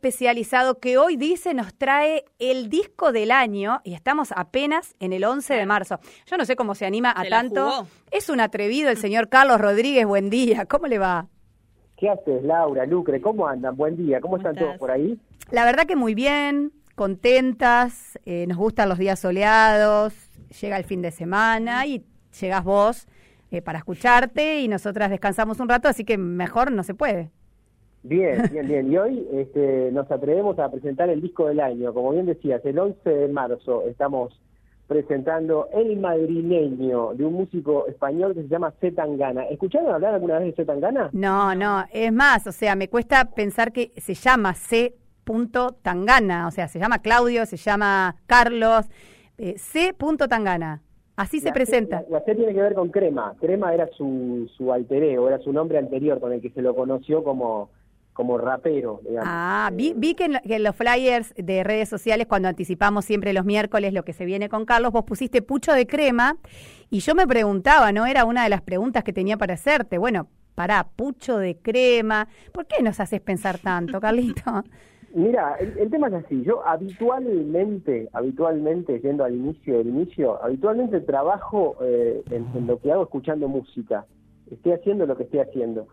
especializado que hoy dice nos trae el disco del año y estamos apenas en el 11 de marzo. Yo no sé cómo se anima a tanto. Es un atrevido el señor Carlos Rodríguez, buen día, ¿cómo le va? ¿Qué haces, Laura, Lucre? ¿Cómo andan? Buen día, ¿cómo, están todos por ahí? La verdad que muy bien, contentas, eh, nos gustan los días soleados, llega el fin de semana y llegas vos eh, para escucharte y nosotras descansamos un rato, así que mejor no se puede. Bien, bien, bien. Y hoy este, nos atrevemos a presentar el disco del año. Como bien decías, el 11 de marzo estamos presentando El Madrileño, de un músico español que se llama Z Tangana. ¿Escucharon hablar alguna vez de Z Tangana? No, no, es más, o sea, me cuesta pensar que se llama C. Tangana, o sea, se llama Claudio, se llama Carlos, eh, C. Tangana. Así se presenta. la, C tiene que ver con Crema. Crema era su, su alter era su nombre anterior con el que se lo conoció como como rapero. Ah, vi, vi que, en, los flyers de redes sociales, cuando anticipamos siempre los miércoles lo que se viene con Carlos, vos pusiste pucho de crema y yo me preguntaba, ¿no? Era una de las preguntas que tenía para hacerte. Bueno, pará, pucho de crema. ¿Por qué nos haces pensar tanto, Carlito? Mira, el, tema es así. Yo habitualmente, habitualmente, yendo al inicio del inicio, habitualmente trabajo eh, en lo que hago escuchando música. Estoy haciendo lo que estoy haciendo.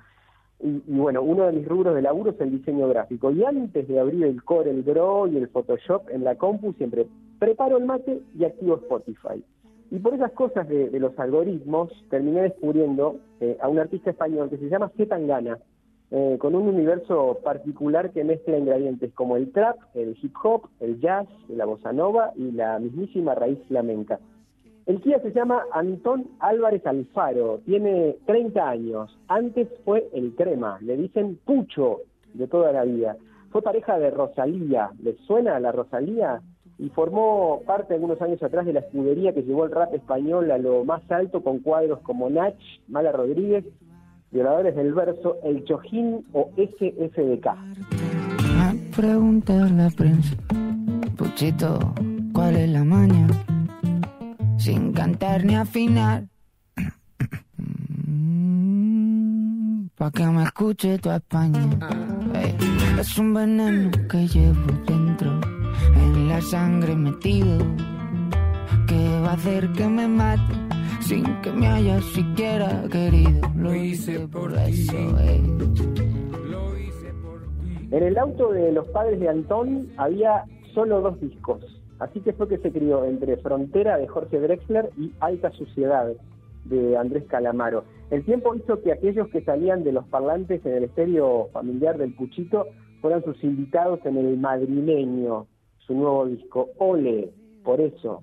Y, bueno, uno de mis rubros de laburo es el diseño gráfico. Y antes de abrir el Core, el Grow y el Photoshop en la compu, siempre preparo el mate y activo Spotify. Y por esas cosas de, los algoritmos, terminé descubriendo eh, a un artista español que se llama Zetangana, eh, con un universo particular que mezcla ingredientes como el trap, el hip hop, el jazz, la bossa nova y la mismísima raíz flamenca. El Kia se llama Antón Álvarez Alfaro, tiene 30 años. Antes fue el crema, le dicen Pucho de toda la vida. Fue pareja de Rosalía, ¿le suena a la Rosalía? Y formó parte algunos años atrás de la escudería que llevó el rap español a lo más alto con cuadros como Nach, Mala Rodríguez, Violadores del Verso, El Chojín o SFDK. Pregunta la prensa, Puchito, ¿cuál es la maña? Sin cantar ni afinar. Pa' que me escuche tu España. es un veneno que llevo dentro, en la sangre metido, que va a hacer que me mate sin que me haya siquiera querido. Lo hice por eso. En el auto de los padres de Antón había solo dos discos Así que fue que se crió entre Frontera de Jorge Drexler y Alta Suciedad de Andrés Calamaro. El tiempo hizo que aquellos que salían de los parlantes en el estéreo familiar del Puchito fueran sus invitados en el madrileño, su nuevo disco. Ole, por eso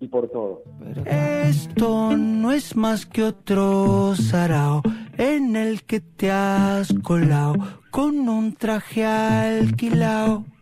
y por todo. Esto no es más que otro sarao en el que te has colado con un traje alquilado ni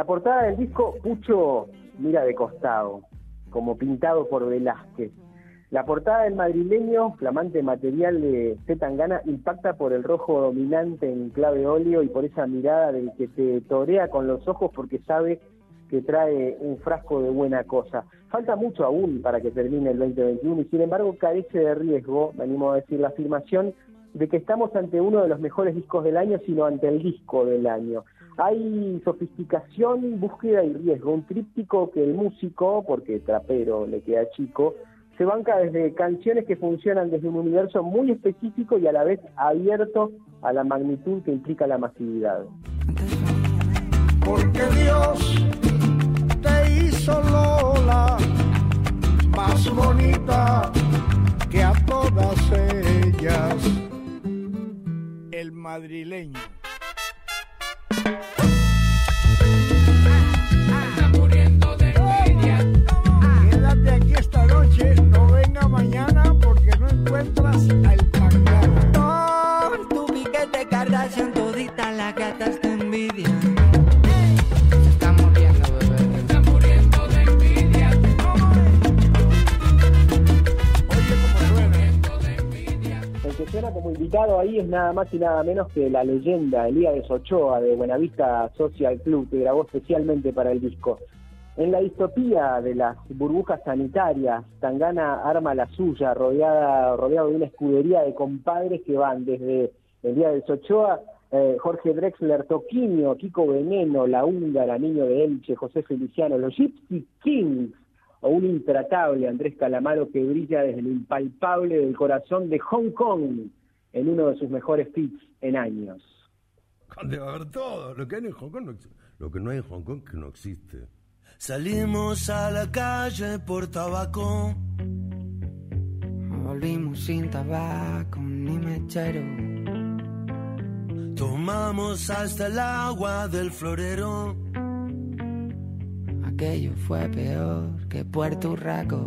la portada del disco, Pucho mira de costado, como pintado por Velázquez. La portada del madrileño, flamante material de Tangana, impacta por el rojo dominante en clave óleo y por esa mirada del que te torea con los ojos porque sabe que trae un frasco de buena cosa. Falta mucho aún para que termine el 2021 y sin embargo carece de riesgo, me animo a decir la afirmación, de que estamos ante uno de los mejores discos del año, sino ante el disco del año. Hay sofisticación, búsqueda y riesgo, un tríptico que el músico, porque trapero le queda chico, se banca desde canciones que funcionan desde un universo muy específico y a la vez abierto a la magnitud que implica la masividad. Porque Dios te hizo Lola más bonita que a todas ellas el madrileño. Noche, no venga mañana porque no encuentras al pangano. Con tu piquete Kardashian toditas las gatas te envidian. Se está muriendo, bebé. Está muriendo de envidia. El que suena como invitado ahí es nada más y nada menos que la leyenda Elías Ochoa de Buenavista Social Club, que grabó especialmente para el disco. En la distopía de las burbujas sanitarias, Tangana arma la suya, rodeada, rodeado de una escudería de compadres que van desde Elías Ochoa, eh, Jorge Drexler, Toquinho, Kiko Veneno, La Húngara, Niño de Elche, José Feliciano, los Gypsy Kings, o un intratable Andrés Calamaro que brilla desde lo impalpable del corazón de Hong Kong en uno de sus mejores fits en años. Debe haber todo. Lo que hay en Hong Kong no existe. Lo que no hay en Hong Kong que no existe. Salimos a la calle por tabaco. Volvimos sin tabaco ni mechero. Tomamos hasta el agua del florero. Aquello fue peor que Puerto Rico.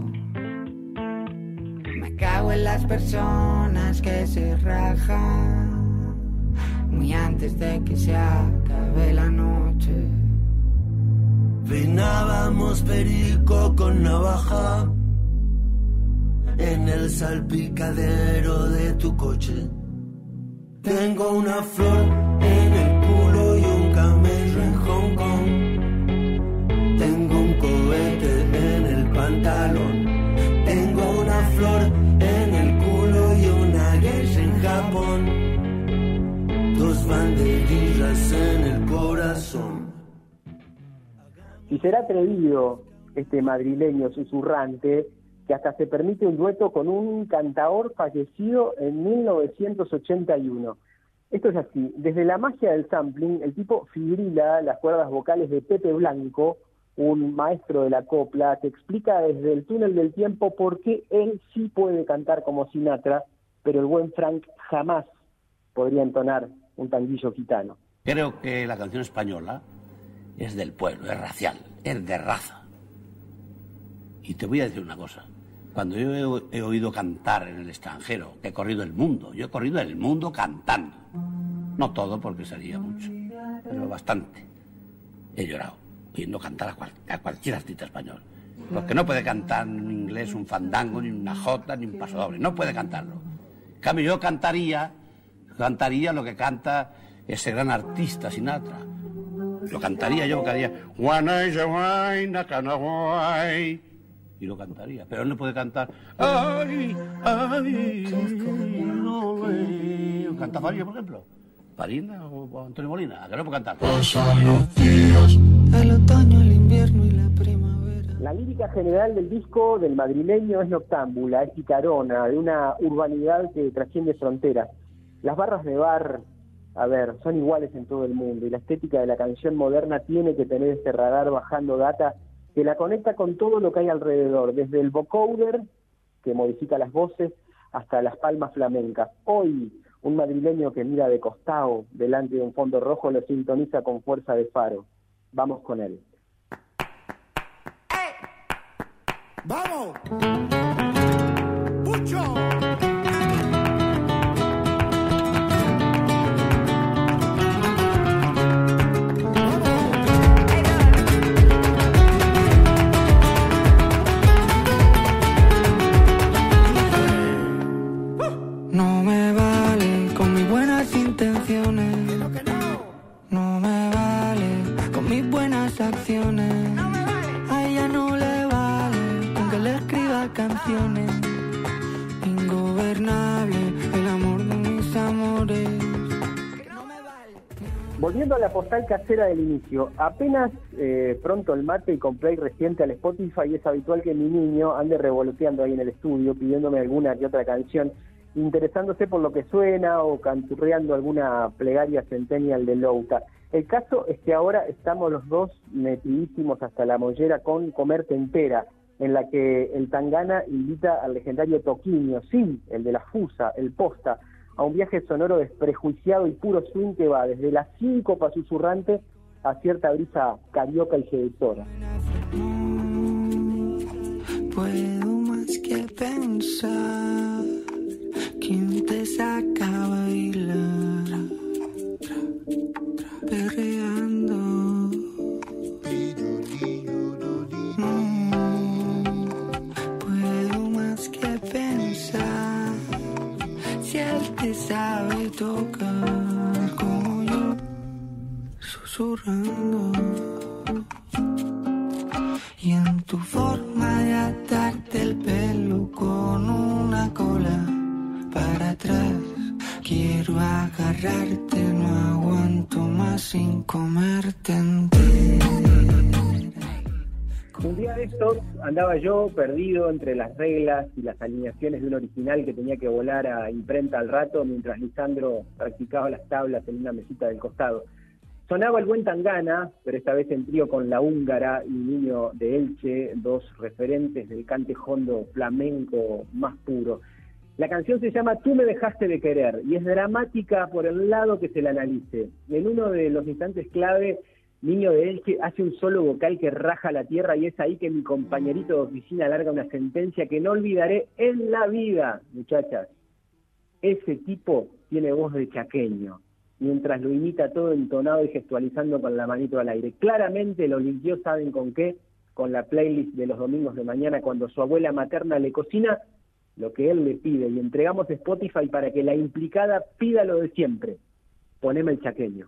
Me cago en las personas que se rajan. Muy antes de que se acabe la noche. Peinábamos perico con navaja en el salpicadero de tu coche. Tengo una flor en el culo y un camello en Hong Kong. Tengo un cohete en el pantalón. Tengo una flor en el culo y una geisha en Japón. Dos banderillas en el corazón. Si será atrevido este madrileño susurrante que hasta se permite un dueto con un cantaor fallecido en 1981. Esto es así, desde la magia del sampling, el tipo fibrila las cuerdas vocales de Pepe Blanco, un maestro de la copla, que explica desde el túnel del tiempo por qué él sí puede cantar como Sinatra, pero el buen Frank jamás podría entonar un tanguillo gitano. Creo que la canción española es del pueblo, es racial, es de raza. Y te voy a decir una cosa. Cuando yo he, oído cantar en el extranjero, he corrido el mundo, yo he corrido el mundo cantando. No todo porque sería mucho, pero bastante. He llorado oyendo cantar a, cual- a cualquier artista español. Porque no puede cantar en inglés un fandango, ni una jota, ni un paso doble. No puede cantarlo. En cambio, yo cantaría, cantaría lo que canta ese gran artista Sinatra. Lo cantaría yo, cantaría Juana y lo cantaría, pero él no puede cantar Ay, ay, no. ¿Canta Faria, por ejemplo? Farina o Antonio Molina, ¿a que no puede cantar? El otoño, el invierno y la primavera. La lírica general del disco del madrileño es noctámbula, es picarona, de una urbanidad que trasciende fronteras. Las barras de bar, a ver, son iguales en todo el mundo y la estética de la canción moderna tiene que tener este radar bajando data que la conecta con todo lo que hay alrededor, desde el vocoder, que modifica las voces, hasta las palmas flamencas. Hoy, un madrileño que mira de costado delante de un fondo rojo lo sintoniza con fuerza de faro. Vamos con él. ¡Vamos! ¡Pucho! Postal casera del inicio, apenas eh, pronto el mate y con play reciente al Spotify es habitual que mi niño ande revoloteando ahí en el estudio pidiéndome alguna que otra canción, interesándose por lo que suena o canturreando alguna plegaria centennial de Louta. El caso es que ahora estamos los dos metidísimos hasta la mollera con Comerte Entera, en la que el Tangana invita al legendario Toquinho, sí, el de la Fusa, el Posta, a un viaje sonoro desprejuiciado y puro swing que va desde la síncopa susurrante a cierta brisa carioca y seductora. Sabe tocar como yo, susurrando. Y en tu forma de atarte el pelo con una cola para atrás. Quiero agarrarte, andaba yo perdido entre las reglas y las alineaciones de un original que tenía que volar a imprenta al rato mientras Lisandro practicaba las tablas en una mesita del costado. Sonaba el buen Tangana, pero esta vez en trío con la húngara y Niño de Elche, dos referentes del cante hondo flamenco más puro. La canción se llama Tú me dejaste de querer y es dramática por el lado que se la analice. En uno de los instantes clave, Niño de Elche hace un solo vocal que raja la tierra y es ahí que mi compañerito de oficina larga una sentencia que no olvidaré en la vida, muchachas. Ese tipo tiene voz de chaqueño, mientras lo imita todo entonado y gestualizando con la manito al aire. Claramente lo limpió, ¿saben con qué? Con la playlist de los domingos de mañana cuando su abuela materna le cocina lo que él le pide y entregamos Spotify para que la implicada pida lo de siempre. Poneme el chaqueño.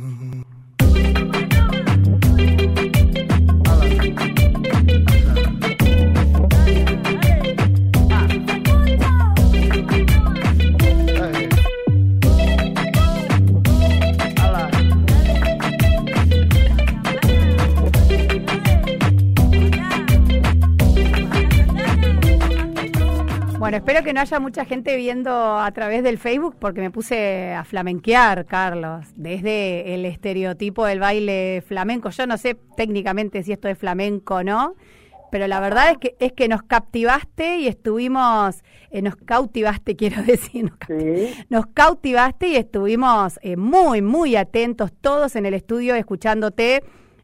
Bueno, espero que no haya mucha gente viendo a través del Facebook porque me puse a flamenquear, Carlos, desde el estereotipo del baile flamenco. Yo no sé técnicamente si esto es flamenco o no, pero la verdad es que es que nos captivaste y estuvimos, eh, nos cautivaste, quiero decir, nos, Sí. nos cautivaste y estuvimos eh, muy, muy atentos todos en el estudio escuchándote,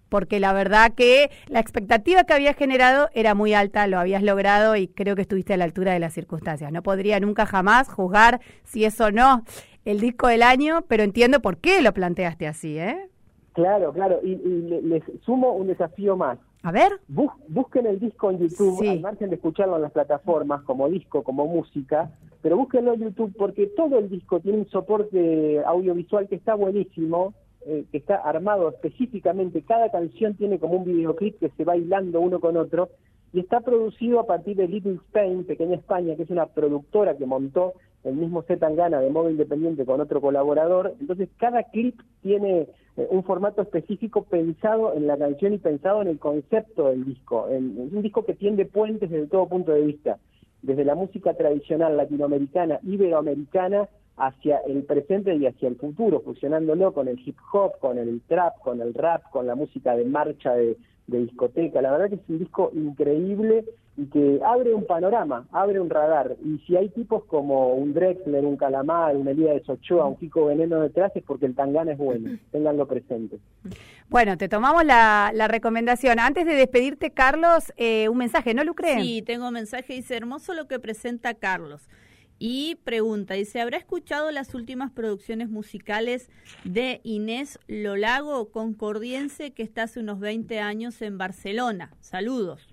porque la verdad que la expectativa que habías generado era muy alta, lo habías logrado y creo que estuviste a la altura de las circunstancias. No podría nunca jamás juzgar si es o no el disco del año, pero entiendo por qué lo planteaste así, ¿eh? Claro, claro. Y, y le- les sumo un desafío más. A ver. Bus- busquen el disco en YouTube, Sí. al margen de escucharlo en las plataformas como disco, como música, pero búsquenlo en YouTube porque todo el disco tiene un soporte audiovisual que está buenísimo, eh, que está armado específicamente, cada canción tiene como un videoclip que se va hilando uno con otro y está producido a partir de Little Spain, Pequeña España, que es una productora que montó el mismo Z de modo independiente con otro colaborador. Entonces, cada clip tiene eh, un formato específico pensado en la canción y pensado en el concepto del disco. Es un disco que tiende puentes desde todo punto de vista, desde la música tradicional latinoamericana, iberoamericana, hacia el presente y hacia el futuro, fusionándolo con el hip hop, con el trap, con el rap, con la música de marcha de, de discoteca. La verdad que es un disco increíble y que abre un panorama, abre un radar. Y si hay tipos como un Drexler, un Calamar, un Elías Ochoa, un Kiko Veneno detrás, es porque el Tangana es bueno. Ténganlo presente. Bueno, te tomamos la, la recomendación. Antes de despedirte, Carlos, eh, un mensaje, ¿no, Lucre? Sí, tengo mensaje, dice, hermoso lo que presenta Carlos. Y pregunta, dice, ¿habrá escuchado las últimas producciones musicales de Inés Lolago, concordiense, que está hace unos 20 años en Barcelona? Saludos.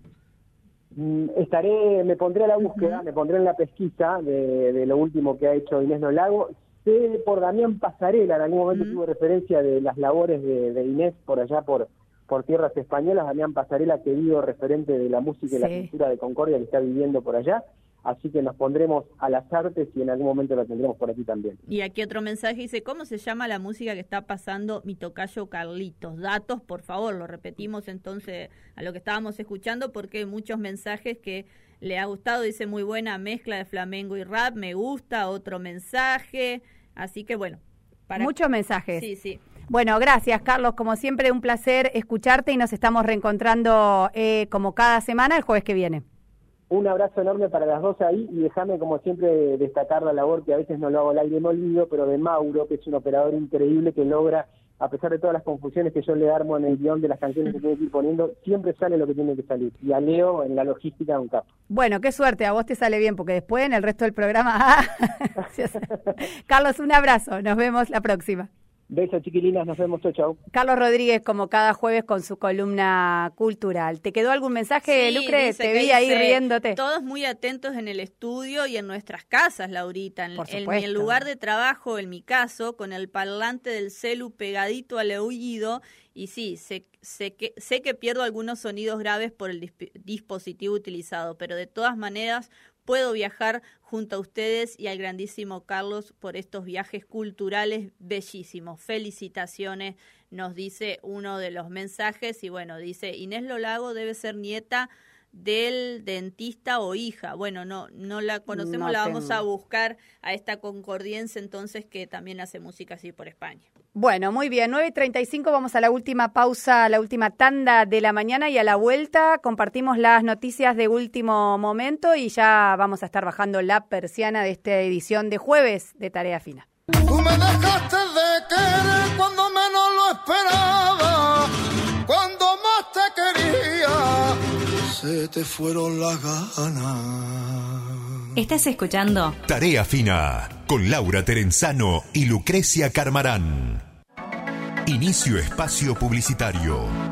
Mm, Estaré, me pondré a la búsqueda, me pondré en la pesquisa de, de lo último que ha hecho Inés Nolago. Sé por Damián Pasarela, en algún momento tuve referencia de las labores de, de Inés por allá por, por tierras españolas. Damián Pasarela, querido referente de la música y la cultura de Concordia que está viviendo por allá. Así que nos pondremos a las artes y en algún momento la tendremos por aquí también. Y aquí otro mensaje dice, ¿cómo se llama la música que está pasando mi tocayo Carlitos? Datos, por favor, lo repetimos entonces a lo que estábamos escuchando porque hay muchos mensajes que le ha gustado, dice muy buena mezcla de flamenco y rap, me gusta, otro mensaje, así que bueno. Para... Muchos mensajes. Sí, sí. Bueno, gracias, Carlos. Como siempre, un placer escucharte y nos estamos reencontrando eh, como cada semana el jueves que viene. Un abrazo enorme para las dos ahí y déjame como siempre destacar la labor que a veces no lo hago al aire, no olvido, pero de Mauro, que es un operador increíble que logra a pesar de todas las confusiones que yo le armo en el guion de las canciones que tiene que ir poniendo, siempre sale lo que tiene que salir. Y a Leo en la logística un capo. Bueno, qué suerte, a vos te sale bien, porque después en el resto del programa... Carlos, un abrazo, nos vemos la próxima. Besos, chiquilinas, nos vemos, chau, chau. Carlos Rodríguez, como cada jueves, con su columna cultural. ¿Te quedó algún mensaje, Sí, Lucre? Te vi ahí dice, riéndote. Todos muy atentos en el estudio y en nuestras casas, Laurita. En, en mi lugar de trabajo, en mi caso, con el parlante del celu pegadito al oído. Y sí, sé, sé, que, sé que pierdo algunos sonidos graves por el disp- dispositivo utilizado, pero de todas maneras puedo viajar junto a ustedes y al grandísimo Carlos por estos viajes culturales bellísimos. Felicitaciones, nos dice uno de los mensajes y bueno, dice Inés Lolago debe ser nieta del dentista o hija. Bueno, no no la conocemos, No la vamos tengo. a buscar a esta concordiense entonces que también hace música así por España. Bueno, muy bien, 9.35, vamos a la última pausa, a la última tanda de la mañana y a la vuelta compartimos las noticias de último momento y ya vamos a estar bajando la persiana de esta edición de jueves de Tarea Fina. Tú me dejaste de querer cuando menos lo esperaba, se te fueron las ganas. Estás escuchando Tarea Fina con Laura Terenzano y Lucrecia Carmarán. Inicio espacio publicitario.